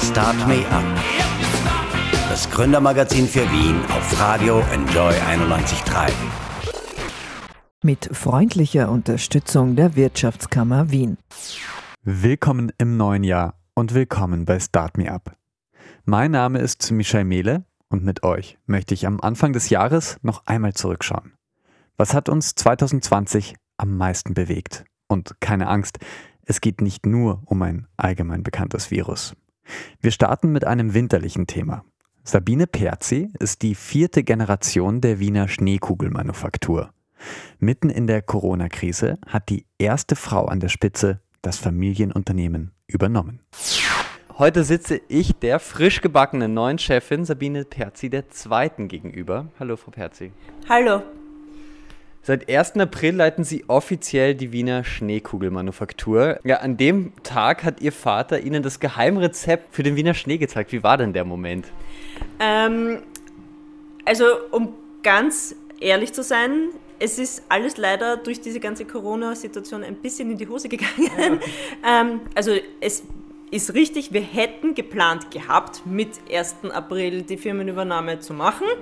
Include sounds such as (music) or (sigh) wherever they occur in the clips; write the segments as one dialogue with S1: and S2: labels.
S1: Start Me Up. Das Gründermagazin für Wien auf Radio Enjoy 91.3.
S2: Mit freundlicher Unterstützung der Wirtschaftskammer Wien.
S3: Willkommen im neuen Jahr und willkommen bei Start Me Up. Mein Name ist Michael Mehle und mit euch möchte ich am Anfang des Jahres noch einmal zurückschauen. Was hat uns 2020 am meisten bewegt? Und keine Angst, es geht nicht nur um ein allgemein bekanntes Virus. Wir starten mit einem winterlichen Thema. Sabine Perzi ist die vierte Generation der Wiener Schneekugelmanufaktur. Mitten in der Corona-Krise hat die erste Frau an der Spitze das Familienunternehmen übernommen. Heute sitze ich der frisch gebackenen neuen Chefin Sabine Perzi der Zweiten gegenüber. Hallo, Frau Perzi.
S4: Hallo.
S3: Seit 1. April leiten Sie offiziell die Wiener Schneekugelmanufaktur. Ja, an dem Tag hat Ihr Vater Ihnen das Geheimrezept für den Wiener Schnee gezeigt. Wie war denn der Moment?
S4: Ähm, also, um ganz ehrlich zu sein, es ist alles leider durch diese ganze Corona-Situation ein bisschen in die Hose gegangen. Ja. (laughs) ähm, also, es ist richtig, wir hätten geplant gehabt, mit 1. April die Firmenübernahme zu machen. Ja.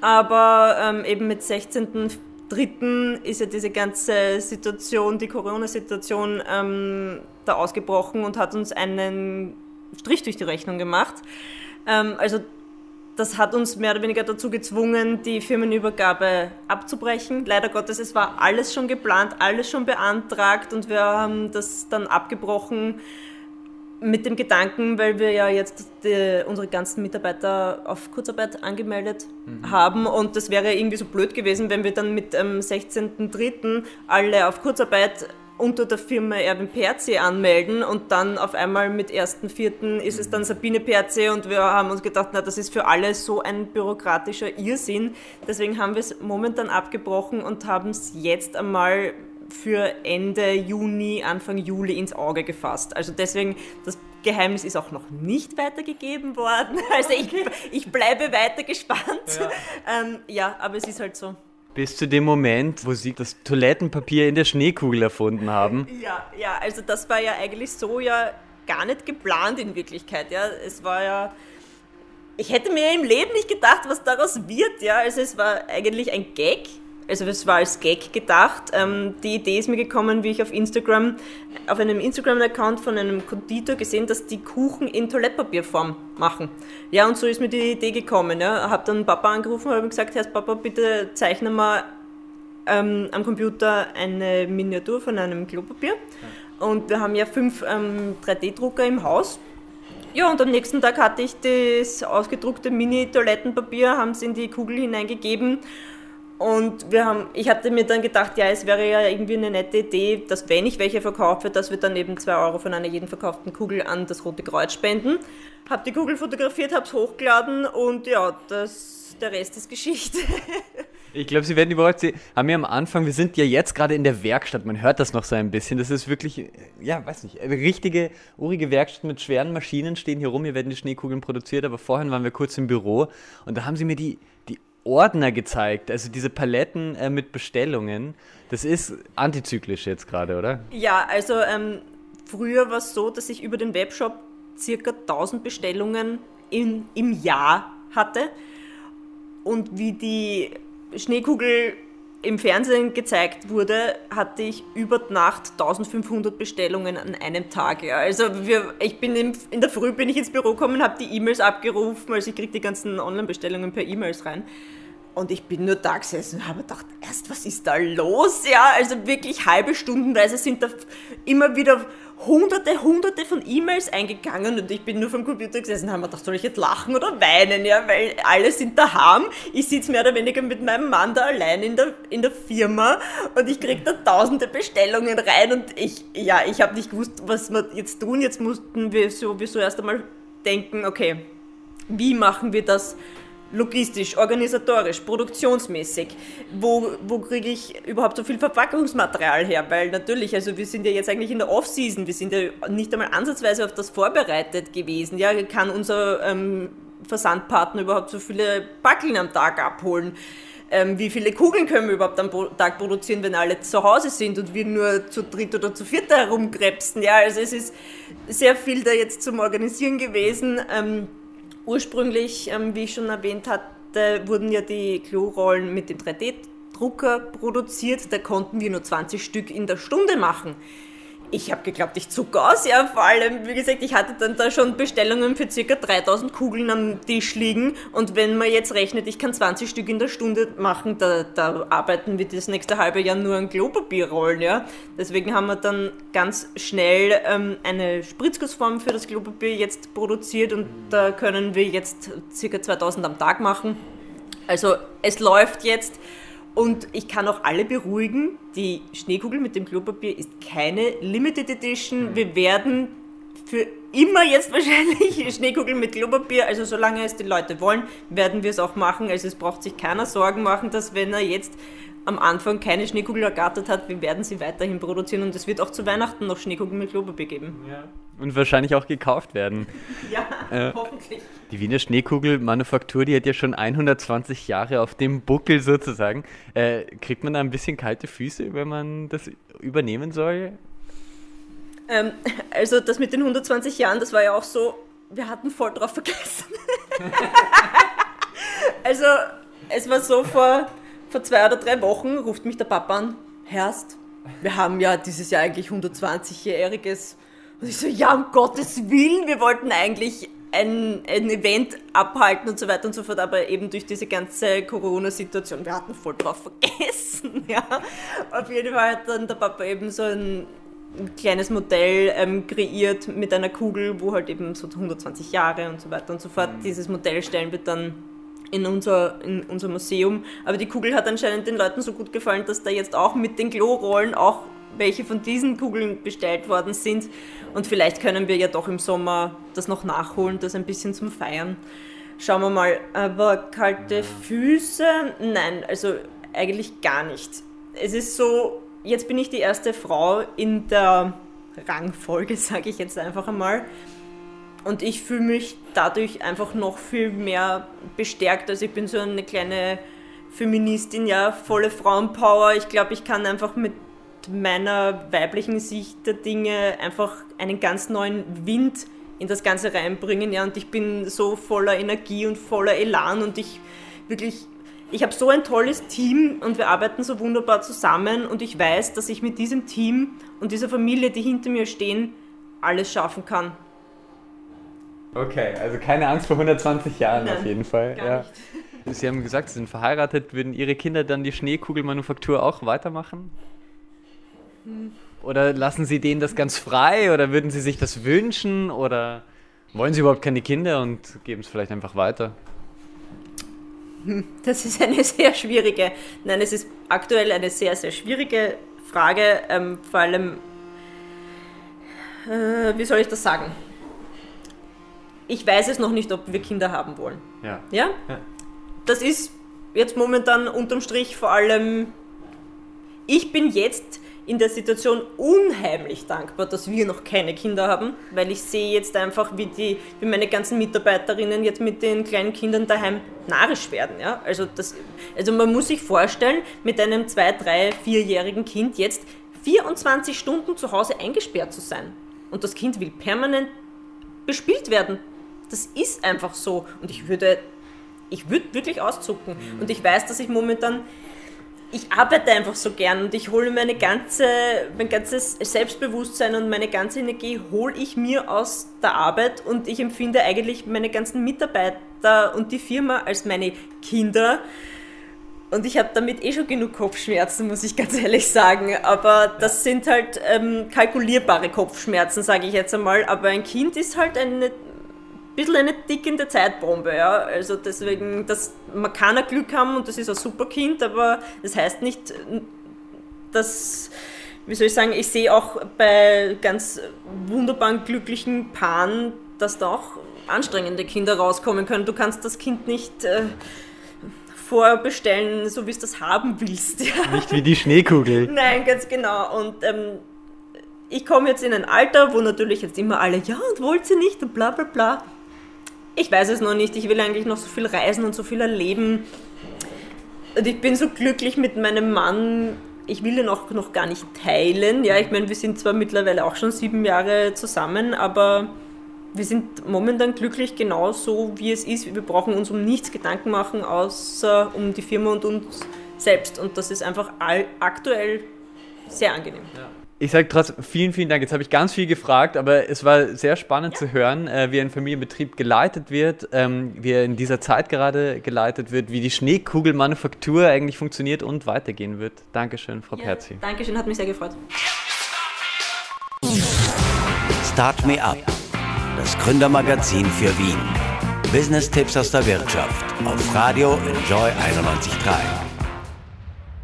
S4: Aber ähm, eben mit 16 dritten ist ja diese ganze Situation, die Corona-Situation, ähm, da ausgebrochen und hat uns einen Strich durch die Rechnung gemacht. Ähm, also das hat uns mehr oder weniger dazu gezwungen, die Firmenübergabe abzubrechen. Leider Gottes, es war alles schon geplant, alles schon beantragt und wir haben das dann abgebrochen mit dem Gedanken, weil wir ja jetzt die, unsere ganzen Mitarbeiter auf Kurzarbeit angemeldet mhm. haben und das wäre irgendwie so blöd gewesen, wenn wir dann mit dem 16.03. alle auf Kurzarbeit unter der Firma Erwin Perzi anmelden und dann auf einmal mit 1.04. ist es dann Sabine Perzi und wir haben uns gedacht, na, das ist für alle so ein bürokratischer Irrsinn. Deswegen haben wir es momentan abgebrochen und haben es jetzt einmal für Ende Juni, Anfang Juli ins Auge gefasst. Also deswegen, das Geheimnis ist auch noch nicht weitergegeben worden. (laughs) Also ich, ich bleibe weiter gespannt. Ja. Ähm, ja, aber es ist halt so.
S3: Bis zu dem Moment, wo Sie das Toilettenpapier in der Schneekugel erfunden haben.
S4: Ja, ja, also das war ja eigentlich so ja gar nicht geplant in Wirklichkeit. Ja, es war ja ich hätte mir im Leben nicht gedacht, was daraus wird. Ja, also es war eigentlich ein Gag also es war als Gag gedacht. Ähm, die Idee ist mir gekommen, wie ich auf Instagram, auf einem Instagram-Account von einem Konditor gesehen, dass die Kuchen in Toilettpapierform machen. Ja, und so ist mir die Idee gekommen. Ja. Habe dann Papa angerufen und habe gesagt, Herr Papa, bitte zeichne mal ähm, am Computer eine Miniatur von einem Klopapier. Und wir haben ja fünf ähm, 3D-Drucker im Haus. Ja, und am nächsten Tag hatte ich das ausgedruckte Mini-Toilettenpapier, haben es in die Kugel hineingegeben und wir haben, ich hatte mir dann gedacht, ja, es wäre ja irgendwie eine nette Idee, dass wenn ich welche verkaufe, dass wir dann eben zwei Euro von einer jeden verkauften Kugel an das Rote Kreuz spenden. Hab die Kugel fotografiert, hab's hochgeladen und ja, das, der Rest ist Geschichte. (laughs)
S3: Ich glaube, Sie werden überrascht. Sie haben ja am Anfang, wir sind ja jetzt gerade in der Werkstatt, man hört das noch so ein bisschen. Das ist wirklich, ja, weiß nicht, eine richtige, urige Werkstatt mit schweren Maschinen stehen hier rum. Hier werden die Schneekugeln produziert, aber vorhin waren wir kurz im Büro und da haben Sie mir die, die Ordner gezeigt, also diese Paletten äh, mit Bestellungen. Das ist antizyklisch jetzt gerade, oder?
S4: Ja, also ähm, früher war es so, dass ich über den Webshop circa 1000 Bestellungen in, im Jahr hatte. Und wie die Schneekugel im Fernsehen gezeigt wurde, hatte ich über Nacht 1500 Bestellungen an einem Tag. Ja. Also wir, ich bin im, in der Früh bin ich ins Büro gekommen, habe die E-Mails abgerufen, also ich kriege die ganzen Online-Bestellungen per E-Mails rein. Und ich bin nur da gesessen und habe gedacht, erst, was ist da los? Ja, also wirklich halbe Stundenweise sind da immer wieder hunderte, hunderte von E-Mails eingegangen und ich bin nur vom Computer gesessen und habe mir gedacht, soll ich jetzt lachen oder weinen? Ja, weil alle sind daheim. Ich sitze mehr oder weniger mit meinem Mann da allein in der, in der Firma und ich kriege da tausende Bestellungen rein und ich, ja, ich habe nicht gewusst, was wir jetzt tun. Jetzt mussten wir sowieso erst einmal denken, okay, wie machen wir das logistisch, organisatorisch, produktionsmäßig, wo, wo kriege ich überhaupt so viel Verpackungsmaterial her? Weil natürlich, also wir sind ja jetzt eigentlich in der Off-Season, wir sind ja nicht einmal ansatzweise auf das vorbereitet gewesen. Ja, kann unser ähm, Versandpartner überhaupt so viele Packeln am Tag abholen? ähm, wie viele Kugeln können wir überhaupt am Tag produzieren, wenn alle zu Hause sind und wir nur zu dritt oder zu viert herumkrebsen. Ja, also es ist sehr viel da jetzt zum Organisieren gewesen. Ähm, ursprünglich, ähm, wie ich schon erwähnt hatte, wurden ja die Klorollen mit dem 3D-Drucker produziert. Da konnten wir nur 20 Stück in der Stunde machen ich habe geglaubt, ich zucke aus. Ja, vor allem, wie gesagt, ich hatte dann da schon Bestellungen für ca. 3000 Kugeln am Tisch liegen. Und wenn man jetzt rechnet, ich kann 20 Stück in der Stunde machen, da, da arbeiten wir das nächste halbe Jahr nur an Klopapierrollen. Ja? Deswegen haben wir dann ganz schnell ähm, eine Spritzgussform für das Klopapier jetzt produziert und da können wir jetzt ca. 2000 am Tag machen. Also es läuft jetzt. Und ich kann auch alle beruhigen, die Schneekugel mit dem Klopapier ist keine Limited Edition. Mhm. Wir werden für immer jetzt wahrscheinlich (laughs) Schneekugeln mit Klopapier, also solange es die Leute wollen, werden wir es auch machen. Also es braucht sich keiner Sorgen machen, dass wenn er jetzt am Anfang keine Schneekugel ergattert hat, wir werden sie weiterhin produzieren und es wird auch zu Weihnachten noch Schneekugeln mit Klopapier geben.
S3: Ja. Und wahrscheinlich auch gekauft werden. (laughs)
S4: ja, äh, hoffentlich.
S3: Die Wiener Schneekugelmanufaktur, die hat ja schon 120 Jahre auf dem Buckel sozusagen. Äh, kriegt man da ein bisschen kalte Füße, wenn man das übernehmen soll?
S4: Ähm, also das mit den 120 Jahren, das war ja auch so, wir hatten voll drauf vergessen. (laughs) also es war so vor vor zwei oder drei Wochen ruft mich der Papa an, Herst, wir haben ja dieses Jahr eigentlich 120-jähriges. Und ich so, ja, um Gottes Willen, wir wollten eigentlich ein, ein Event abhalten und so weiter und so fort, aber eben durch diese ganze Corona-Situation, wir hatten voll drauf vergessen, (laughs) ja. Auf jeden Fall hat dann der Papa eben so ein, ein kleines Modell ähm, kreiert mit einer Kugel, wo halt eben so 120 Jahre und so weiter und so fort. Mhm. Dieses Modell stellen wir dann in unser, in unser Museum. Aber die Kugel hat anscheinend den Leuten so gut gefallen, dass da jetzt auch mit den Klorollen auch welche von diesen Kugeln bestellt worden sind. Und vielleicht können wir ja doch im Sommer das noch nachholen, das ein bisschen zum Feiern. Schauen wir mal. Aber kalte Füße? Nein, also eigentlich gar nicht. Es ist so, jetzt bin ich die erste Frau in der Rangfolge, (laughs) sage ich jetzt einfach einmal. Und ich fühle mich dadurch einfach noch viel mehr bestärkt. Also ich bin so eine kleine Feministin, ja, volle Frauenpower. Ich glaube, ich kann einfach mit meiner weiblichen Sicht der Dinge einfach einen ganz neuen Wind in das Ganze reinbringen. Ja, und ich bin so voller Energie und voller Elan und ich wirklich, ich habe so ein tolles Team und wir arbeiten so wunderbar zusammen und ich weiß, dass ich mit diesem Team und dieser Familie, die hinter mir stehen, alles schaffen kann.
S3: Okay, also keine Angst vor 120 Jahren Nein, auf jeden Fall. ja. (laughs) Sie haben gesagt, Sie sind verheiratet. Würden Ihre Kinder dann die Schneekugelmanufaktur auch weitermachen? Hm. Oder lassen Sie denen das ganz frei? Oder würden Sie sich das wünschen? Oder wollen Sie überhaupt keine Kinder und geben es vielleicht einfach weiter? (laughs)
S4: Das ist eine sehr schwierige, nein, es ist aktuell eine sehr, sehr schwierige Frage. Ähm, vor allem, äh, wie soll ich das sagen? Ich weiß es noch nicht, ob wir Kinder haben wollen.
S3: Ja.
S4: ja. Ja? Das ist jetzt momentan unterm Strich vor allem, ich bin jetzt in der Situation unheimlich dankbar, dass wir noch keine Kinder haben, weil ich sehe jetzt einfach, wie, die, wie meine ganzen Mitarbeiterinnen jetzt mit den kleinen Kindern daheim narrisch werden. Ja? Also, das, also man muss sich vorstellen, mit einem zwei, drei, vierjährigen Kind jetzt 24 Stunden zu Hause eingesperrt zu sein. Und das Kind will permanent bespielt werden. Das ist einfach so. Und ich würde, ich würde wirklich auszucken. Mhm. Und ich weiß, dass ich momentan, ich arbeite einfach so gern und ich hole meine ganze, mein ganzes Selbstbewusstsein und meine ganze Energie hole ich mir aus der Arbeit und ich empfinde eigentlich meine ganzen Mitarbeiter und die Firma als meine Kinder. Und ich habe damit eh schon genug Kopfschmerzen, muss ich ganz (laughs) ehrlich sagen. Aber das sind halt ähm, kalkulierbare Kopfschmerzen, sage ich jetzt einmal. Aber ein Kind ist halt eine bisschen eine tickende Zeitbombe. Ja? Also deswegen, das, man kann ein Glück haben und das ist ein super Kind, aber das heißt nicht, dass, wie soll ich sagen, ich sehe auch bei ganz wunderbaren, glücklichen Paaren, dass da auch anstrengende Kinder rauskommen können. Du kannst das Kind nicht... Äh, vorbestellen, so wie es das haben willst. Ja.
S3: Nicht wie die Schneekugel. (laughs)
S4: Nein, ganz genau. Und ähm, ich komme jetzt in ein Alter, wo natürlich jetzt immer alle, ja, und wollt sie nicht und bla bla bla. Ich weiß es noch nicht. Ich will eigentlich noch so viel reisen und so viel erleben. Und ich bin so glücklich mit meinem Mann. Ich will ihn auch noch gar nicht teilen. Ja, ich meine, wir sind zwar mittlerweile auch schon sieben Jahre zusammen, aber wir sind momentan glücklich genau so, wie es ist. Wir brauchen uns um nichts Gedanken machen, außer um die Firma und uns selbst. Und das ist einfach aktuell sehr angenehm. Ja.
S3: Ich sage trotzdem vielen, vielen Dank. Jetzt habe ich ganz viel gefragt, aber es war sehr spannend ja. zu hören, äh, wie ein Familienbetrieb geleitet wird, ähm, wie er in dieser Zeit gerade geleitet wird, wie die Schneekugelmanufaktur eigentlich funktioniert und weitergehen wird. Dankeschön, Frau ja, Perzi.
S4: Dankeschön, hat mich sehr gefreut.
S1: Start Me Up, das Gründermagazin für Wien. Business-Tipps aus der Wirtschaft auf Radio Enjoy 91.3.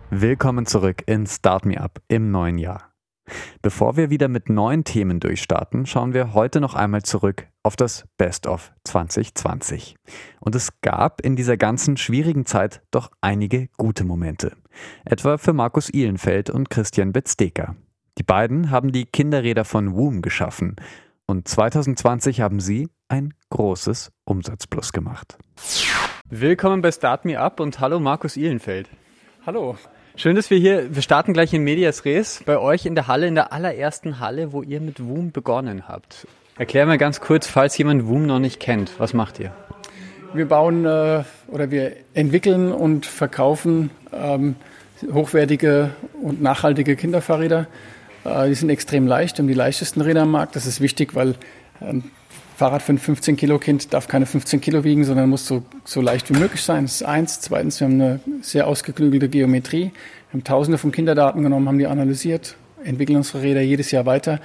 S3: Willkommen zurück in Start Me Up im neuen Jahr. Bevor wir wieder mit neuen Themen durchstarten, schauen wir heute noch einmal zurück auf das Best of 2020. Und es gab in dieser ganzen schwierigen Zeit doch einige gute Momente. Etwa für Markus Ihlenfeld und Christian Betzdeker. Die beiden haben die Kinderräder von Woom geschaffen. Und 2020 haben sie ein großes Umsatzplus gemacht. Willkommen bei Start Me Up und hallo Markus Ihlenfeld.
S5: Hallo.
S3: Schön, dass wir hier, wir starten gleich in Medias Res bei euch in der Halle, in der allerersten Halle, wo ihr mit Woom begonnen habt. Erklär mal ganz kurz, falls jemand Woom noch nicht kennt, was macht ihr?
S5: Wir bauen äh, oder wir entwickeln und verkaufen ähm, hochwertige und nachhaltige Kinderfahrräder. Äh, die sind extrem leicht, haben die leichtesten Räder am Markt. Das ist wichtig, weil ein Fahrrad für ein 15 Kilo Kind darf keine 15 Kilo wiegen, sondern muss so, so leicht wie möglich sein. Das ist eins. Zweitens, wir haben eine sehr ausgeklügelte Geometrie. Wir haben tausende von Kinderdaten genommen, haben die analysiert, entwickeln unsere Räder jedes Jahr weiter.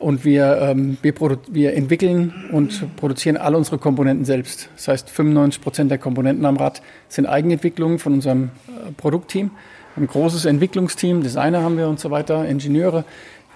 S5: Und wir, ähm, wir, wir, entwickeln und produzieren alle unsere Komponenten selbst. Das heißt, 95 Prozent der Komponenten am Rad sind Eigenentwicklungen von unserem äh, Produktteam. Ein großes Entwicklungsteam, Designer haben wir und so weiter, Ingenieure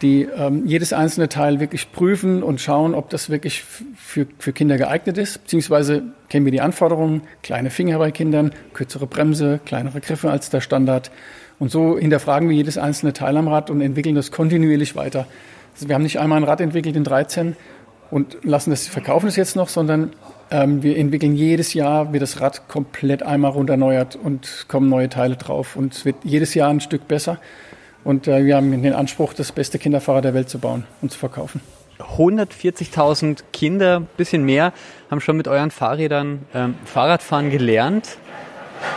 S5: die ähm, jedes einzelne Teil wirklich prüfen und schauen, ob das wirklich für, für Kinder geeignet ist. Beziehungsweise kennen wir die Anforderungen, kleine Finger bei Kindern, kürzere Bremse, kleinere Griffe als der Standard. Und so hinterfragen wir jedes einzelne Teil am Rad und entwickeln das kontinuierlich weiter. Also wir haben nicht einmal ein Rad entwickelt in 13 und lassen das, verkaufen es jetzt noch, sondern ähm, wir entwickeln jedes Jahr, wird das Rad komplett einmal runterneuert und kommen neue Teile drauf. Und es wird jedes Jahr ein Stück besser. Und äh, wir haben den Anspruch, das beste Kinderfahrrad der Welt zu bauen und zu verkaufen.
S3: 140.000 Kinder, bisschen mehr, haben schon mit euren Fahrrädern ähm, Fahrradfahren gelernt.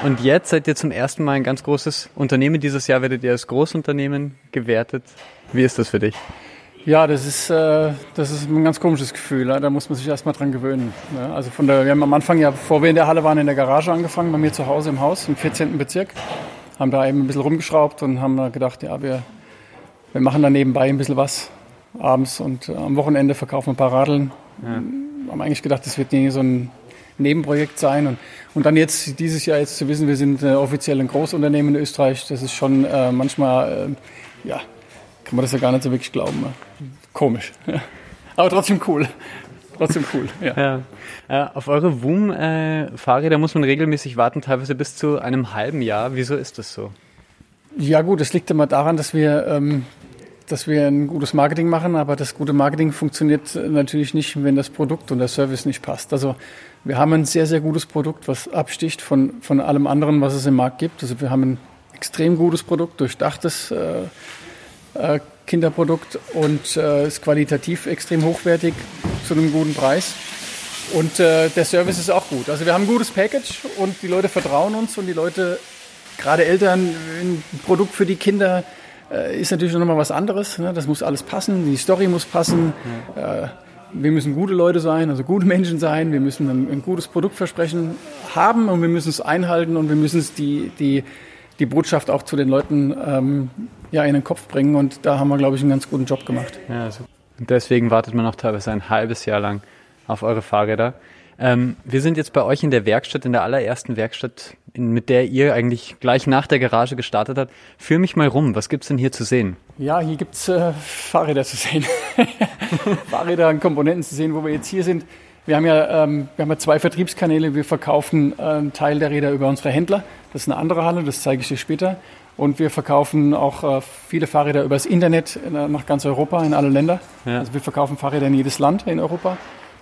S3: Und jetzt seid ihr zum ersten Mal ein ganz großes Unternehmen. Dieses Jahr werdet ihr als Großunternehmen gewertet. Wie ist das für dich?
S5: Ja, das ist, äh, das ist ein ganz komisches Gefühl. Da muss man sich erstmal dran gewöhnen. Ne? Also von der, wir haben am Anfang ja, bevor wir in der Halle waren, in der Garage angefangen, bei mir zu Hause im Haus im 14. Bezirk haben da eben ein bisschen rumgeschraubt und haben gedacht, ja, wir, wir machen da nebenbei ein bisschen was abends und äh, am Wochenende verkaufen wir ein paar Radeln. Ja. Haben eigentlich gedacht, das wird nie so ein Nebenprojekt sein. Und, und dann jetzt, dieses Jahr jetzt zu wissen, wir sind äh, offiziell ein Großunternehmen in Österreich, das ist schon äh, manchmal, äh, ja, kann man das ja gar nicht so wirklich glauben. Ne? Komisch. (laughs) Aber trotzdem cool trotzdem cool. Ja. ja.
S3: Äh, auf eure WUM-Fahrräder muss man regelmäßig warten, teilweise bis zu einem halben Jahr. Wieso ist das so?
S5: Ja gut, das liegt immer daran, dass wir, ähm, dass wir ein gutes Marketing machen, aber das gute Marketing funktioniert natürlich nicht, wenn das Produkt und der Service nicht passt. Also wir haben ein sehr, sehr gutes Produkt, was absticht von, von allem anderen, was es im Markt gibt. Also wir haben ein extrem gutes Produkt, durchdachtes äh, äh, Kinderprodukt und äh, ist qualitativ extrem hochwertig zu einem guten Preis. Und äh, der Service ist auch gut. Also wir haben ein gutes Package und die Leute vertrauen uns und die Leute, gerade Eltern, ein Produkt für die Kinder äh, ist natürlich noch mal was anderes. Ne? Das muss alles passen, die Story muss passen. Äh, wir müssen gute Leute sein, also gute Menschen sein. Wir müssen ein, ein gutes Produktversprechen haben und wir müssen es einhalten und wir müssen es die, die, die Botschaft auch zu den Leuten ähm, ja, in den Kopf bringen. Und da haben wir, glaube ich, einen ganz guten Job gemacht.
S3: Ja, also deswegen wartet man auch teilweise ein halbes Jahr lang auf eure Fahrräder. Ähm, wir sind jetzt bei euch in der Werkstatt, in der allerersten Werkstatt, in, mit der ihr eigentlich gleich nach der Garage gestartet habt. Führ mich mal rum, was gibt es denn hier zu sehen?
S5: Ja, hier gibt es äh, Fahrräder zu sehen. (laughs) Fahrräder und Komponenten zu sehen, wo wir jetzt hier sind. Wir haben ja, ähm, wir haben ja zwei Vertriebskanäle. Wir verkaufen äh, einen Teil der Räder über unsere Händler. Das ist eine andere Halle, das zeige ich dir später. Und wir verkaufen auch äh, viele Fahrräder übers Internet nach ganz Europa, in alle Länder. Ja. Also wir verkaufen Fahrräder in jedes Land in Europa.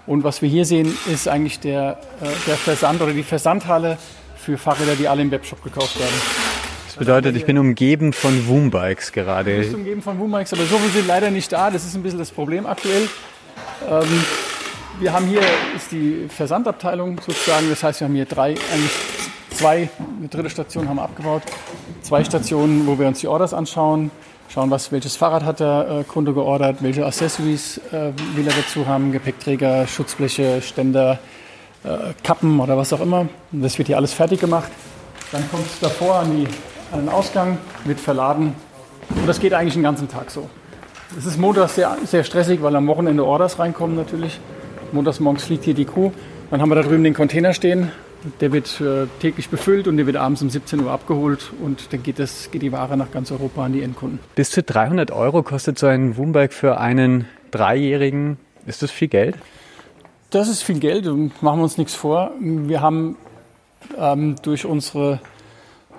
S5: Und was wir hier sehen, ist eigentlich der, äh, der Versand oder die Versandhalle für Fahrräder, die alle im Webshop gekauft werden.
S3: Das bedeutet, ich bin umgeben von Woombikes gerade.
S5: Du bist umgeben von Woombikes, aber so viele sind leider nicht da. Das ist ein bisschen das Problem aktuell. Ähm, wir haben hier ist die Versandabteilung sozusagen. Das heißt, wir haben hier drei, eigentlich zwei, eine dritte Station haben wir abgebaut. Zwei Stationen, wo wir uns die Orders anschauen, schauen, was, welches Fahrrad hat der äh, Kunde geordert, welche Accessories äh, will er dazu haben, Gepäckträger, Schutzbleche, Ständer, äh, Kappen oder was auch immer. Und das wird hier alles fertig gemacht. Dann kommt es davor an, die, an den Ausgang, wird verladen. Und das geht eigentlich den ganzen Tag so. Es ist montags sehr, sehr stressig, weil am Wochenende Orders reinkommen natürlich. Montags morgens fliegt hier die Kuh. Dann haben wir da drüben den Container stehen. Der wird äh, täglich befüllt und der wird abends um 17 Uhr abgeholt und dann geht, das, geht die Ware nach ganz Europa an die Endkunden.
S3: Bis zu 300 Euro kostet so ein Woombike für einen Dreijährigen. Ist das viel Geld?
S5: Das ist viel Geld und machen wir uns nichts vor. Wir haben ähm, durch unsere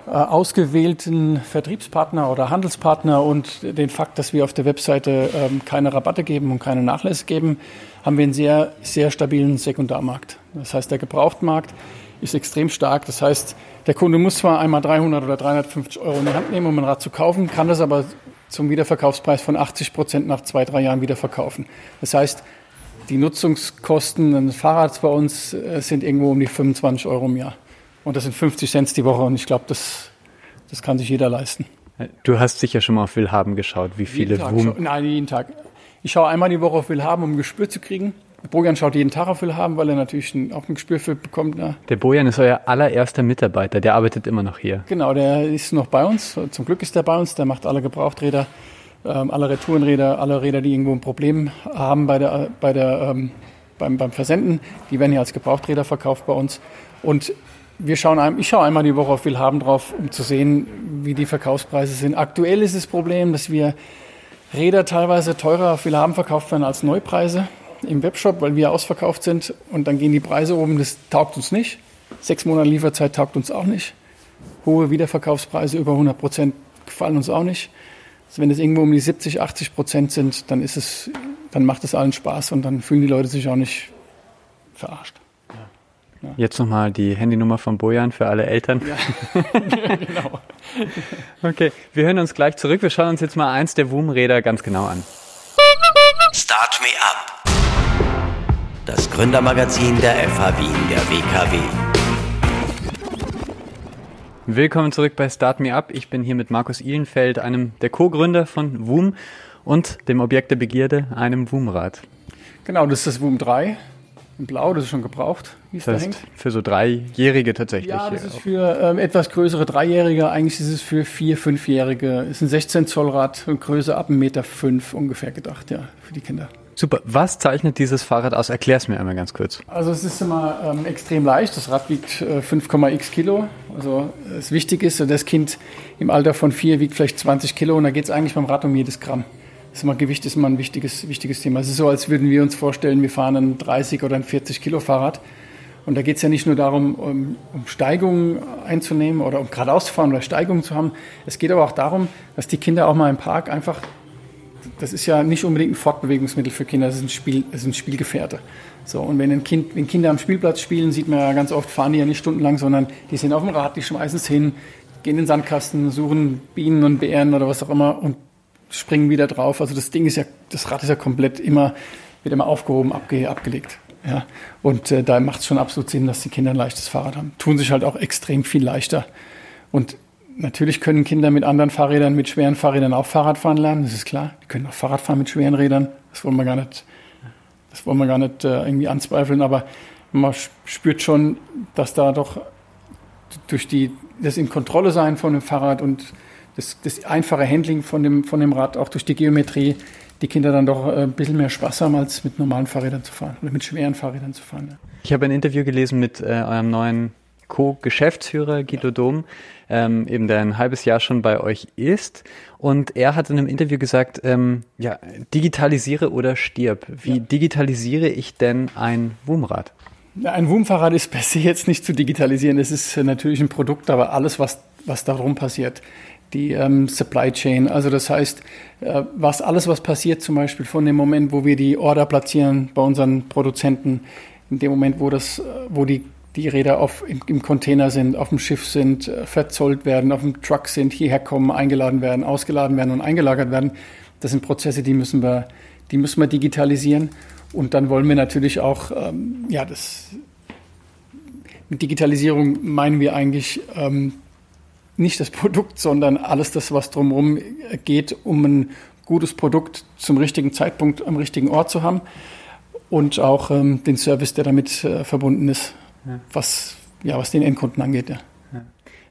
S5: äh, ausgewählten Vertriebspartner oder Handelspartner und den Fakt, dass wir auf der Webseite ähm, keine Rabatte geben und keine Nachlässe geben, haben wir einen sehr, sehr stabilen Sekundarmarkt. Das heißt, der Gebrauchtmarkt ist extrem stark. Das heißt, der Kunde muss zwar einmal 300 oder 350 Euro in die Hand nehmen, um ein Rad zu kaufen, kann das aber zum Wiederverkaufspreis von 80 Prozent nach zwei, drei Jahren wieder verkaufen. Das heißt, die Nutzungskosten eines Fahrrads bei uns äh, sind irgendwo um die 25 Euro im Jahr. Und das sind 50 Cent die Woche und ich glaube, das, das kann sich jeder leisten.
S3: Du hast sicher schon mal auf Willhaben geschaut, wie viele Woom...
S5: Nein, jeden Tag. Ich schaue einmal die Woche auf Willhaben, um ein Gespür zu kriegen. Bojan schaut jeden Tag auf Willhaben, weil er natürlich ein, auch ein Gespür für bekommt. Ja.
S3: Der Bojan ist euer allererster Mitarbeiter, der arbeitet immer noch hier.
S5: Genau, der ist noch bei uns. Zum Glück ist der bei uns, der macht alle Gebrauchträder, ähm, alle Retourenräder, alle Räder, die irgendwo ein Problem haben bei der, bei der, ähm, beim, beim Versenden. Die werden hier als Gebrauchträder verkauft bei uns. Und wir schauen, ich schaue einmal die Woche auf Willhaben drauf, um zu sehen, wie die Verkaufspreise sind. Aktuell ist das Problem, dass wir Räder teilweise teurer auf Willhaben verkauft werden als Neupreise im Webshop, weil wir ausverkauft sind und dann gehen die Preise oben, das taugt uns nicht. Sechs Monate Lieferzeit taugt uns auch nicht. Hohe Wiederverkaufspreise über 100 Prozent gefallen uns auch nicht. Also wenn es irgendwo um die 70, 80 Prozent sind, dann ist es, dann macht es allen Spaß und dann fühlen die Leute sich auch nicht verarscht.
S3: Ja. Jetzt nochmal die Handynummer von Bojan für alle Eltern. Ja, (laughs) genau. okay, wir hören uns gleich zurück. Wir schauen uns jetzt mal eins der WUM-Räder ganz genau an.
S1: Start Me Up. Das Gründermagazin der FH Wien, der WKW.
S3: Willkommen zurück bei Start Me Up. Ich bin hier mit Markus Ihlenfeld, einem der Co-Gründer von WUM und dem Objekt der Begierde, einem WUM-Rad.
S5: Genau, das ist das WUM 3 in Blau, das ist schon gebraucht,
S3: wie es das heißt, da hängt. Für so Dreijährige tatsächlich.
S5: Ja, das ist für ähm, etwas größere Dreijährige. Eigentlich ist es für Vier-, Fünfjährige. Es ist ein 16 Zoll Rad und Größe ab 1,5 Meter fünf ungefähr gedacht, ja, für die Kinder.
S3: Super. Was zeichnet dieses Fahrrad aus? Erklär es mir einmal ganz kurz.
S5: Also es ist immer ähm, extrem leicht. Das Rad wiegt äh, 5,x Kilo. Also es wichtig ist, das Kind im Alter von vier wiegt vielleicht 20 Kilo und da geht es eigentlich beim Rad um jedes Gramm. Das immer, Gewicht ist immer ein wichtiges, wichtiges Thema. Es ist so, als würden wir uns vorstellen, wir fahren ein 30 oder ein 40 Kilo Fahrrad. Und da geht es ja nicht nur darum, um, um Steigungen einzunehmen oder um geradeaus zu fahren oder Steigungen zu haben. Es geht aber auch darum, dass die Kinder auch mal im Park einfach, das ist ja nicht unbedingt ein Fortbewegungsmittel für Kinder, das ist ein, Spiel, das ist ein Spielgefährte. So, und wenn, ein kind, wenn Kinder am Spielplatz spielen, sieht man ja ganz oft, fahren die ja nicht stundenlang, sondern die sind auf dem Rad, die schmeißen es hin, gehen in den Sandkasten, suchen Bienen und Bären oder was auch immer und springen wieder drauf. Also das Ding ist ja, das Rad ist ja komplett immer, wird immer aufgehoben, abge, abgelegt. Ja. Und äh, da macht es schon absolut Sinn, dass die Kinder ein leichtes Fahrrad haben. Tun sich halt auch extrem viel leichter. Und natürlich können Kinder mit anderen Fahrrädern, mit schweren Fahrrädern auch Fahrrad fahren lernen, das ist klar. Die können auch Fahrrad fahren mit schweren Rädern. Das wollen wir gar nicht, das wollen wir gar nicht äh, irgendwie anzweifeln. Aber man spürt schon, dass da doch durch die, das in Kontrolle sein von dem Fahrrad und das, das einfache Handling von dem, von dem Rad, auch durch die Geometrie, die Kinder dann doch äh, ein bisschen mehr Spaß haben, als mit normalen Fahrrädern zu fahren oder mit schweren Fahrrädern zu fahren. Ja.
S3: Ich habe ein Interview gelesen mit äh, eurem neuen Co-Geschäftsführer Guido ja. Dom, ähm, eben der ein halbes Jahr schon bei euch ist. Und er hat in einem Interview gesagt, ähm, ja, digitalisiere oder stirb. Wie ja. digitalisiere ich denn ein WUM-Rad?
S5: Ein WUM-Fahrrad ist (laughs) per se jetzt nicht zu digitalisieren. Es ist äh, natürlich ein Produkt, aber alles, was, was darum passiert, die ähm, Supply Chain. Also das heißt, äh, was alles, was passiert, zum Beispiel von dem Moment, wo wir die Order platzieren bei unseren Produzenten, in dem Moment, wo das, äh, wo die die Räder auf, im, im, Container sind, auf dem Schiff sind, äh, verzollt werden, auf dem Truck sind, hierher kommen, eingeladen werden, ausgeladen werden und eingelagert werden. Das sind Prozesse, die müssen wir, die müssen wir digitalisieren. Und dann wollen wir natürlich auch, ähm, ja, das, mit Digitalisierung meinen wir eigentlich ähm, nicht das (laughs) Produkt, sondern alles das, was drumherum geht, um ein gutes Produkt zum richtigen Zeitpunkt am richtigen Ort zu haben und auch ähm, den Service, der damit äh, verbunden ist. Was, ja, was den Endkunden angeht. Ja.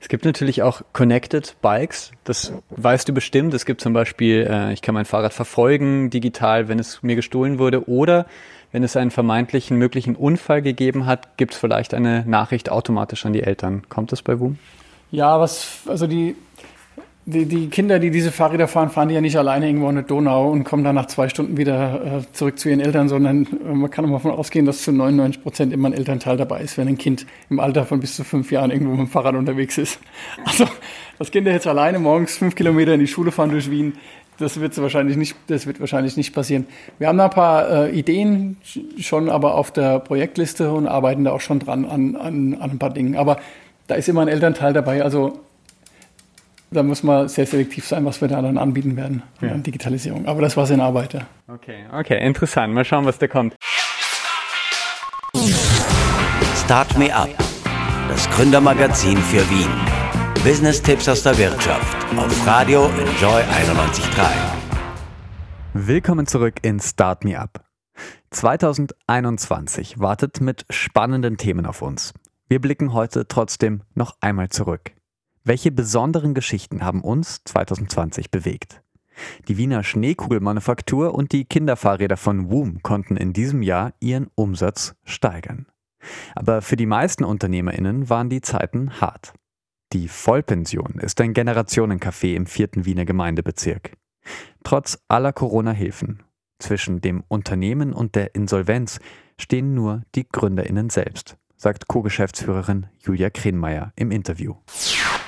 S3: Es gibt natürlich auch Connected Bikes, das weißt du bestimmt. Es gibt zum Beispiel, äh, ich kann mein Fahrrad verfolgen digital, wenn es mir gestohlen wurde oder wenn es einen vermeintlichen möglichen Unfall gegeben hat, gibt es vielleicht eine Nachricht automatisch an die Eltern. Kommt das bei WUM?
S5: Ja, was, also die, die, die, Kinder, die diese Fahrräder fahren, fahren die ja nicht alleine irgendwo in der Donau und kommen dann nach zwei Stunden wieder äh, zurück zu ihren Eltern, sondern äh, man kann davon ausgehen, dass zu 99 Prozent immer ein Elternteil dabei ist, wenn ein Kind im Alter von bis zu fünf Jahren irgendwo mit dem Fahrrad unterwegs ist. (laughs) Also das Kind jetzt alleine morgens fünf Kilometer in die Schule fahren durch Wien, das wird wahrscheinlich nicht, das wird wahrscheinlich nicht passieren. Wir haben da ein paar äh, Ideen schon, aber auf der Projektliste und arbeiten da auch schon dran an, an, an ein paar Dingen. Aber da ist immer ein Elternteil dabei. Also da muss man sehr selektiv sein, was wir da dann anbieten werden ja. an Digitalisierung. Aber das war in Arbeit. Ja.
S3: Okay, okay, interessant. Mal schauen, was da kommt.
S1: Start Me Up, das Gründermagazin für Wien. Business-Tipps aus der Wirtschaft auf Radio Enjoy 91.3.
S3: Willkommen zurück in Start Me Up. 2021 wartet mit spannenden Themen auf uns. Wir blicken heute trotzdem noch einmal zurück. Welche besonderen Geschichten haben uns 2020 bewegt? Die Wiener Schneekugelmanufaktur und die Kinderfahrräder von WOOM konnten in diesem Jahr ihren Umsatz steigern. Aber für die meisten UnternehmerInnen waren die Zeiten hart. Die Vollpension ist ein Generationencafé im vierten Wiener Gemeindebezirk. Trotz aller Corona-Hilfen zwischen dem Unternehmen und der Insolvenz stehen nur die GründerInnen selbst, sagt Co-Geschäftsführerin Julia Krenmeier im Interview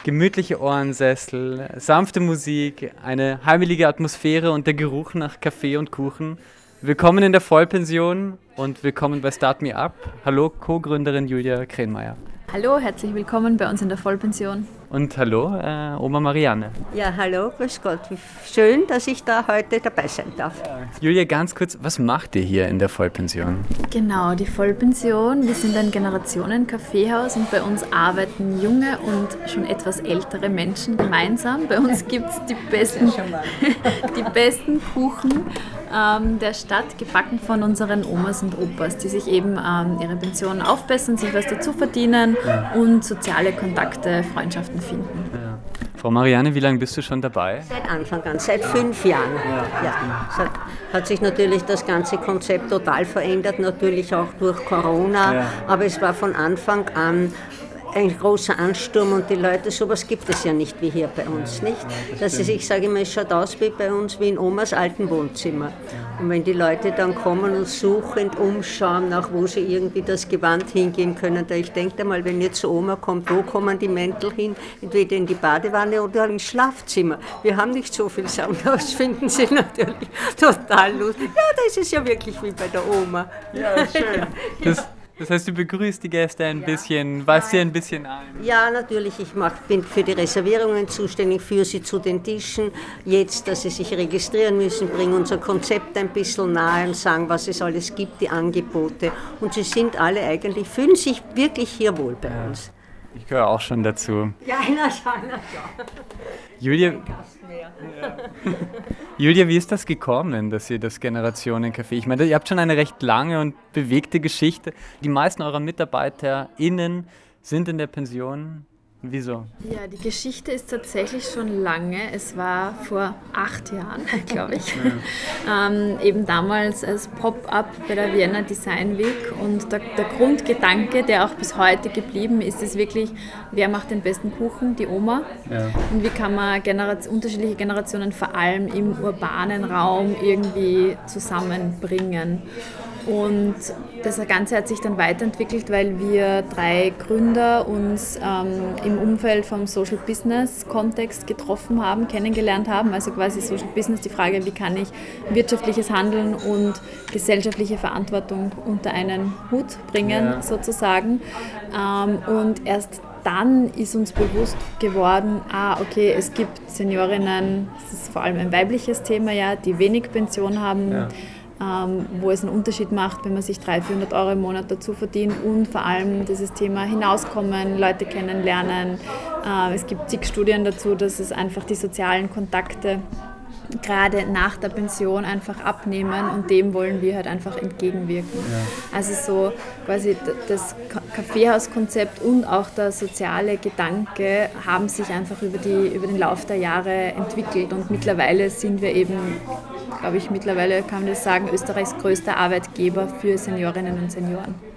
S6: gemütliche Ohrensessel, sanfte Musik, eine heimelige Atmosphäre und der Geruch nach Kaffee und Kuchen. Willkommen in der Vollpension und willkommen bei Start Me Up. Hallo, Co-Gründerin Julia Krenmeier.
S7: Hallo, herzlich willkommen bei uns in der Vollpension.
S6: Und hallo, äh, Oma Marianne.
S8: Ja, hallo, grüß Gott. Schön, dass ich da heute dabei sein darf. Ja.
S6: Julia, ganz kurz, was macht ihr hier in der Vollpension?
S7: Genau, die Vollpension. Wir sind ein Generationen-Kaffeehaus und bei uns arbeiten junge und schon etwas ältere Menschen gemeinsam. Bei uns (laughs) gibt es die besten, (laughs) die besten Kuchen ähm, der Stadt, gebacken von unseren Omas und Opas, die sich eben ähm, ihre Pension aufbessern, sich was dazu verdienen ja. und soziale Kontakte, Freundschaften finden. Ja.
S6: Frau Marianne, wie lange bist du schon dabei?
S8: Seit Anfang an, seit fünf Jahren. Ja. Hat, hat, sich natürlich das ganze Konzept total verändert, natürlich auch durch Corona, ja. aber es war von Anfang an ein großer Ansturm und die Leute, sowas gibt es ja nicht wie hier bei uns, nicht? Dass es, ich sage immer, es schaut aus wie bei uns wie in Omas alten Wohnzimmer. Und wenn die Leute dann kommen und suchend umschauen, nach wo sie irgendwie das Gewand hingehen können, da ich denke mal, wenn ihr zu Oma kommt, wo kommen die Mäntel hin? Entweder in die Badewanne oder ins Schlafzimmer. Wir haben nicht so viel Sound, (laughs) das finden sie natürlich total lustig. Ja, das ist ja wirklich wie bei der Oma.
S6: Ja, schön. (laughs) Das das heißt, du begrüßt die Gäste ein ja. bisschen, weißt sie ein bisschen ein?
S8: Ja, natürlich. Ich mach, bin für die Reservierungen zuständig, führe sie zu den Tischen. Jetzt, dass sie sich registrieren müssen, bringen unser Konzept ein bisschen nahe und sagen, was es alles gibt, die Angebote. Und sie sind alle eigentlich, fühlen sich wirklich hier wohl bei ja. uns.
S6: Ich gehöre auch schon dazu.
S8: Ja, (laughs) na ja, na ja.
S6: Julia. (laughs) Julia, wie ist das gekommen, dass ihr das Generationencafé, ich meine, ihr habt schon eine recht lange und bewegte Geschichte. Die meisten eurer MitarbeiterInnen sind in der Pension. Wieso?
S7: Ja, die Geschichte ist tatsächlich schon lange. Es war vor acht Jahren, (laughs) glaube ich. Ja. ähm, eben damals als Pop-up bei der Vienna Design Week. Und der, der, Grundgedanke, der auch bis heute geblieben ist, ist wirklich, wer macht den besten Kuchen? Die Oma. Ja. Und wie kann man Generation, unterschiedliche Generationen vor allem im urbanen Raum irgendwie zusammenbringen? Und das Ganze hat sich dann weiterentwickelt, weil wir drei Gründer uns ähm, im Umfeld vom Social Business Kontext getroffen haben, kennengelernt haben. Also quasi Social Business, die Frage, wie kann ich wirtschaftliches Handeln und gesellschaftliche Verantwortung unter einen Hut bringen, ja. sozusagen. Ähm, und erst dann ist uns bewusst geworden, ah, okay, es gibt Seniorinnen, das ist vor allem ein weibliches Thema, ja, die wenig Pension haben. Ja wo es einen Unterschied macht, wenn man sich 300, 400 Euro im Monat dazu verdient und vor allem dieses Thema hinauskommen, Leute kennenlernen. Äh, es gibt zig Studien dazu, dass es einfach die sozialen Kontakte gerade nach der Pension einfach abnehmen und dem wollen wir halt einfach entgegenwirken. Ja. Also so quasi das Kaffeehauskonzept und auch der soziale Gedanke haben sich einfach über, die, über den Lauf der Jahre entwickelt und mittlerweile sind wir eben, glaube ich, mittlerweile kann man das sagen, Österreichs größter Arbeitgeber für Seniorinnen und Senioren.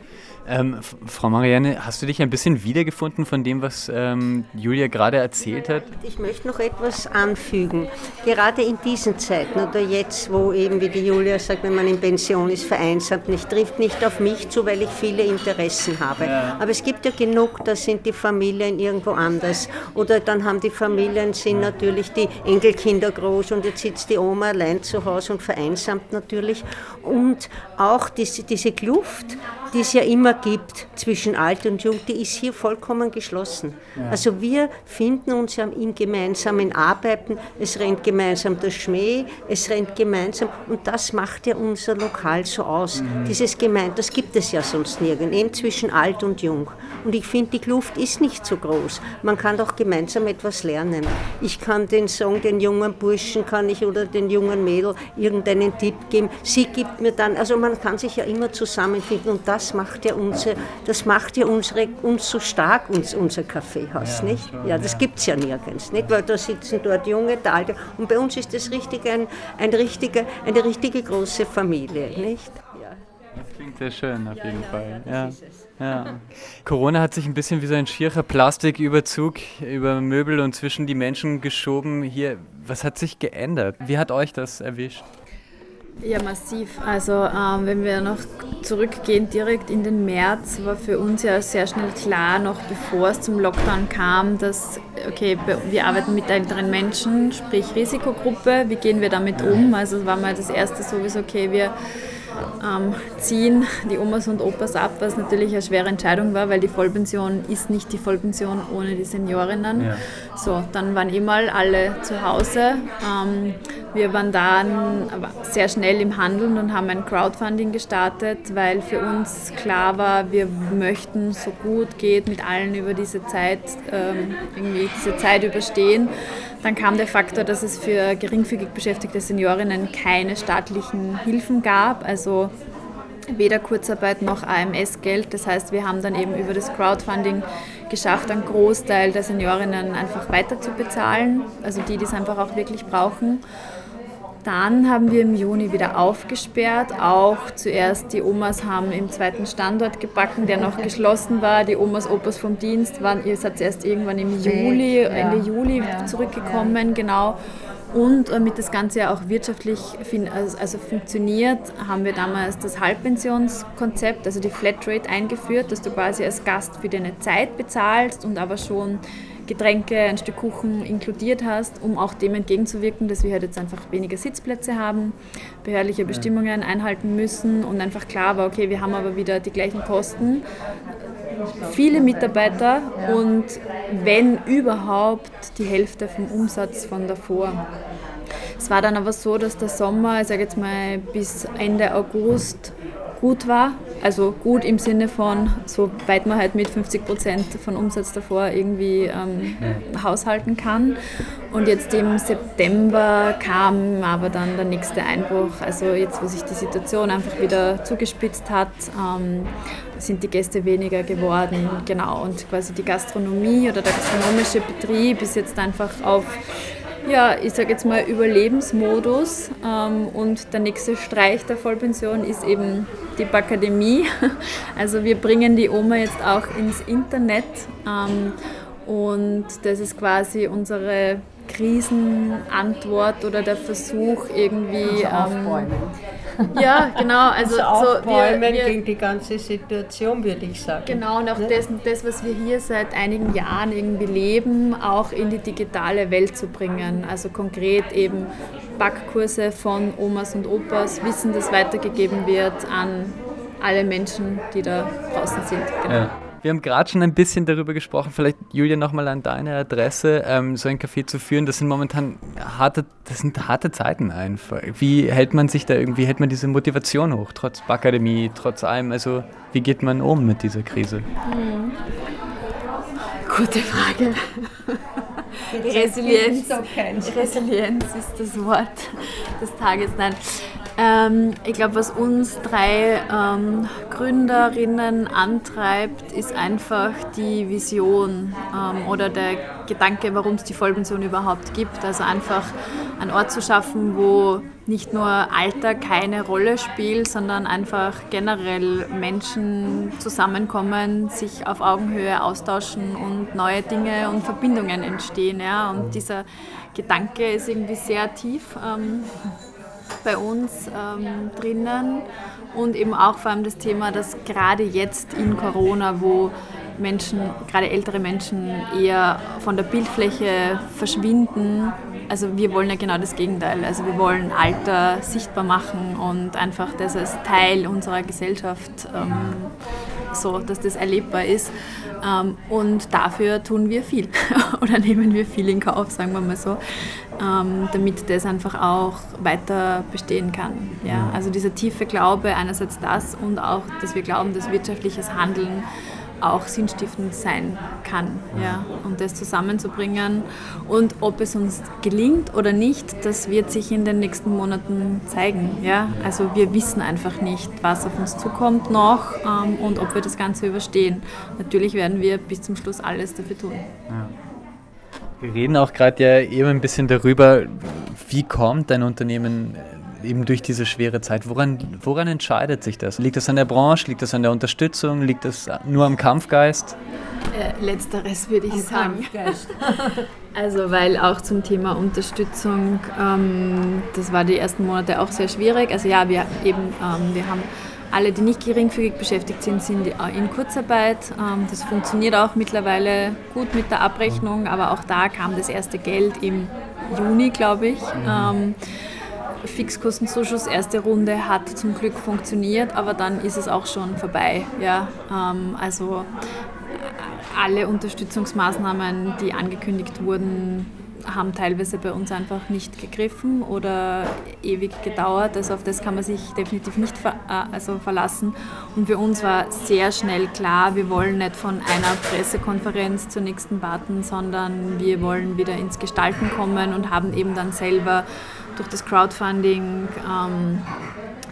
S6: Ähm, Frau Marianne, hast du dich ein bisschen wiedergefunden von dem, was ähm, Julia gerade erzählt hat?
S8: Ich möchte noch etwas anfügen. Gerade in diesen Zeiten oder jetzt, wo eben, wie die Julia sagt, wenn man in Pension ist, vereinsamt nicht, trifft nicht auf mich zu, weil ich viele Interessen habe. Ja. Aber es gibt ja genug, da sind die Familien irgendwo anders. Oder dann haben die Familien, sind natürlich die Enkelkinder groß und jetzt sitzt die Oma allein zu Hause und vereinsamt natürlich. Und auch diese, diese Kluft, die es ja immer gibt zwischen alt und jung, die ist hier vollkommen geschlossen. Ja. Also wir finden uns ja im gemeinsamen Arbeiten, es rennt gemeinsam der Schmäh, es rennt gemeinsam und das macht ja unser Lokal so aus. Mhm. Dieses Gemein, das gibt es ja sonst nirgends, eben zwischen alt und jung. Und ich finde, die Kluft ist nicht so groß. Man kann doch gemeinsam etwas lernen. Ich kann den Song, den jungen Burschen kann ich oder den jungen Mädel irgendeinen Tipp geben. Sie gibt mir dann, also man kann sich ja immer zusammenfinden und das macht ja unsere, das macht ja unsere, uns so stark, uns, unser Kaffeehaus, ja, nicht? Schon, ja, das ja. gibt es ja nirgends, nicht? Weil da sitzen dort junge, da alte und bei uns ist das richtig ein, ein richtige, eine richtige große Familie, nicht?
S6: Das klingt sehr schön auf jeden Fall. Ja. Ja. Corona hat sich ein bisschen wie so ein schierer Plastiküberzug über Möbel und zwischen die Menschen geschoben. Hier, was hat sich geändert? Wie hat euch das erwischt?
S7: Ja, massiv. Also ähm, wenn wir noch zurückgehen, direkt in den März, war für uns ja sehr schnell klar, noch bevor es zum Lockdown kam, dass, okay, wir arbeiten mit älteren Menschen, sprich Risikogruppe, wie gehen wir damit um? Also war mal das erste sowieso, okay, wir ähm, ziehen die Omas und Opas ab, was natürlich eine schwere Entscheidung war, weil die Vollpension ist nicht die Vollpension ohne die Seniorinnen. Ja. So, dann waren immer eh alle zu Hause. Ähm, wir waren dann sehr schnell im Handeln und haben ein Crowdfunding gestartet, weil für uns klar war, wir möchten so gut geht mit allen über diese Zeit, ähm, irgendwie diese Zeit überstehen. Dann kam der Faktor, dass es für geringfügig beschäftigte Seniorinnen keine staatlichen Hilfen gab, also weder Kurzarbeit noch AMS-Geld. Das heißt, wir haben dann eben über das Crowdfunding geschafft, einen Großteil der Seniorinnen einfach weiter zu bezahlen, also die, die es einfach auch wirklich brauchen. Dann haben wir im Juni wieder aufgesperrt. Auch zuerst die Omas haben im zweiten Standort gebacken, der noch geschlossen war. Die Omas, Opas vom Dienst waren, ihr seid erst irgendwann im Juli, Ende Juli zurückgekommen, genau. Und damit das Ganze ja auch wirtschaftlich also funktioniert, haben wir damals das Halbpensionskonzept, also die Flatrate eingeführt, dass du quasi als Gast für deine Zeit bezahlst und aber schon Getränke, ein Stück Kuchen inkludiert hast, um auch dem entgegenzuwirken, dass wir halt jetzt einfach weniger Sitzplätze haben, behördliche Bestimmungen einhalten müssen und einfach klar war, okay, wir haben aber wieder die gleichen Kosten, viele Mitarbeiter und wenn überhaupt die Hälfte vom Umsatz von davor. Es war dann aber so, dass der Sommer, ich sage jetzt mal bis Ende August, gut war. Also gut im Sinne von, so weit man halt mit 50 Prozent von Umsatz davor irgendwie ähm, haushalten kann. Und jetzt im September kam aber dann der nächste Einbruch. Also jetzt, wo sich die Situation einfach wieder zugespitzt hat, ähm, sind die Gäste weniger geworden. Genau. Und quasi die Gastronomie oder der gastronomische Betrieb ist jetzt einfach auf ja, ich sage jetzt mal Überlebensmodus. Ähm, und der nächste Streich der Vollpension ist eben die Bakademie. (laughs) Also wir bringen die Oma jetzt auch ins Internet. Ähm, und das ist quasi unsere Krisenantwort oder der Versuch irgendwie. Ähm, (laughs) Ja, genau. Also,
S8: also
S7: so wir,
S8: wir, gegen die ganze Situation, würde ich sagen.
S7: Genau, und auch ne? das, das, was wir hier seit einigen Jahren irgendwie leben, auch in die digitale Welt zu bringen. Also konkret eben Backkurse von Omas und Opas, Wissen, das weitergegeben wird an alle Menschen, die da draußen sind.
S6: Genau. Ja. Wir haben gerade schon ein bisschen darüber gesprochen, vielleicht Julia nochmal an deine Adresse, ähm, so ein Café zu führen. Das sind momentan harte, das sind harte Zeiten einfach. Wie hält man sich da irgendwie, hält man diese Motivation hoch, trotz Akademie, trotz allem? Also wie geht man um mit dieser Krise? Mhm.
S7: Gute Frage. Resilienz. Resilienz ist das Wort des Tages. Nein. Ähm, ich glaube, was uns drei ähm, Gründerinnen antreibt, ist einfach die Vision ähm, oder der Gedanke, warum es die Vollpension überhaupt gibt. Also einfach einen Ort zu schaffen, wo nicht nur Alter keine Rolle spielt, sondern einfach generell Menschen zusammenkommen, sich auf Augenhöhe austauschen und neue Dinge und Verbindungen entstehen. Ja? Und dieser Gedanke ist irgendwie sehr tief. Bei uns ähm, drinnen und eben auch vor allem das Thema, dass gerade jetzt in Corona, wo Menschen, gerade ältere Menschen, eher von der Bildfläche verschwinden. Also wir wollen ja genau das Gegenteil. Also wir wollen Alter sichtbar machen und einfach das als Teil unserer Gesellschaft ähm, so, dass das erlebbar ist. Ähm, und dafür tun wir viel (laughs) oder nehmen wir viel in Kauf, sagen wir mal so, ähm, damit das einfach auch weiter bestehen kann. Ja? Also dieser tiefe Glaube, einerseits das und auch, dass wir glauben, dass wirtschaftliches Handeln auch sinnstiftend sein kann. Ja? Und das zusammenzubringen. Und ob es uns gelingt oder nicht, das wird sich in den nächsten Monaten zeigen. Ja? Also wir wissen einfach nicht, was auf uns zukommt noch ähm, und ob wir das Ganze überstehen. Natürlich werden wir bis zum Schluss alles dafür tun. Ja.
S6: Wir reden auch gerade ja eben ein bisschen darüber, wie kommt dein Unternehmen eben durch diese schwere Zeit. Woran, woran entscheidet sich das? Liegt das an der Branche? Liegt das an der Unterstützung? Liegt das nur am Kampfgeist?
S7: Äh, letzteres würde ich am sagen. (laughs) also weil auch zum Thema Unterstützung, ähm, das war die ersten Monate auch sehr schwierig. Also ja, wir eben, ähm, wir haben alle, die nicht geringfügig beschäftigt sind, sind in Kurzarbeit. Ähm, das funktioniert auch mittlerweile gut mit der Abrechnung, aber auch da kam das erste Geld im Juni, glaube ich. Mhm. Fixkostenzuschuss, erste Runde hat zum Glück funktioniert, aber dann ist es auch schon vorbei. Ja, ähm, also äh, alle Unterstützungsmaßnahmen, die angekündigt wurden, haben teilweise bei uns einfach nicht gegriffen oder ewig gedauert. Also auf das kann man sich definitiv nicht ver äh, also verlassen. Und für uns war sehr schnell klar, wir wollen nicht von einer Pressekonferenz zur nächsten warten, sondern wir wollen wieder ins Gestalten kommen und haben eben dann selber durch das Crowdfunding, ähm,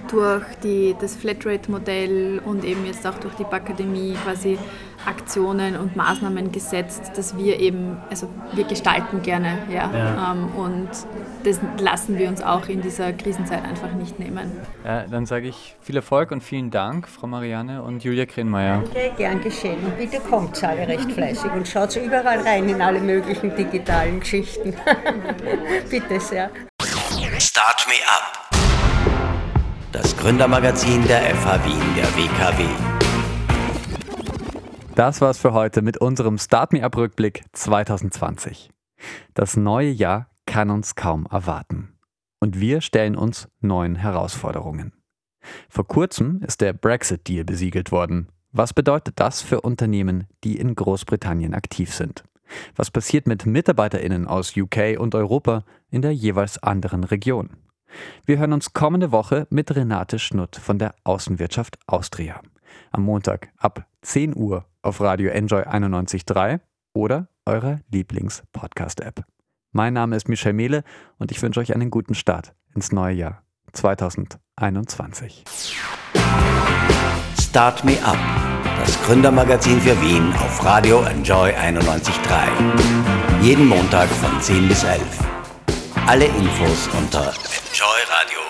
S7: durch die, das Flatrate-Modell und eben jetzt auch durch die Bakademie quasi Aktionen und Maßnahmen gesetzt, dass wir eben, also wir gestalten gerne, ja. ja. Ähm, und das lassen wir uns auch in dieser Krisenzeit einfach nicht nehmen.
S6: Ja, dann sage ich viel Erfolg und vielen Dank, Frau Marianne und Julia Krenmeier.
S8: Danke, gern geschehen. Und bitte kommt alle recht fleißig und schaut überall rein in alle möglichen digitalen Geschichten. (laughs) bitte sehr.
S1: Start Me Up. Das Gründermagazin der FH Wien der WKW.
S3: Das war's für heute mit unserem Start Me Up Rückblick 2020. Das neue Jahr kann uns kaum erwarten. Und wir stellen uns neuen Herausforderungen. Vor kurzem ist der Brexit-Deal besiegelt worden. Was bedeutet das für Unternehmen, die in Großbritannien aktiv sind? Was passiert mit MitarbeiterInnen aus UK und Europa in der jeweils anderen Region? Wir hören uns kommende Woche mit Renate Schnutt von der Außenwirtschaft Austria. Am Montag ab 10 Uhr auf Radio Enjoy 91.3 oder eurer Lieblings-Podcast-App. Mein Name ist Michel Mehle und ich wünsche euch einen guten Start ins neue Jahr 2021.
S1: Start Me Up das Gründermagazin für Wien auf Radio Enjoy 91.3. Jeden Montag von 10 bis 11. Alle Infos unter enjoyradio.at.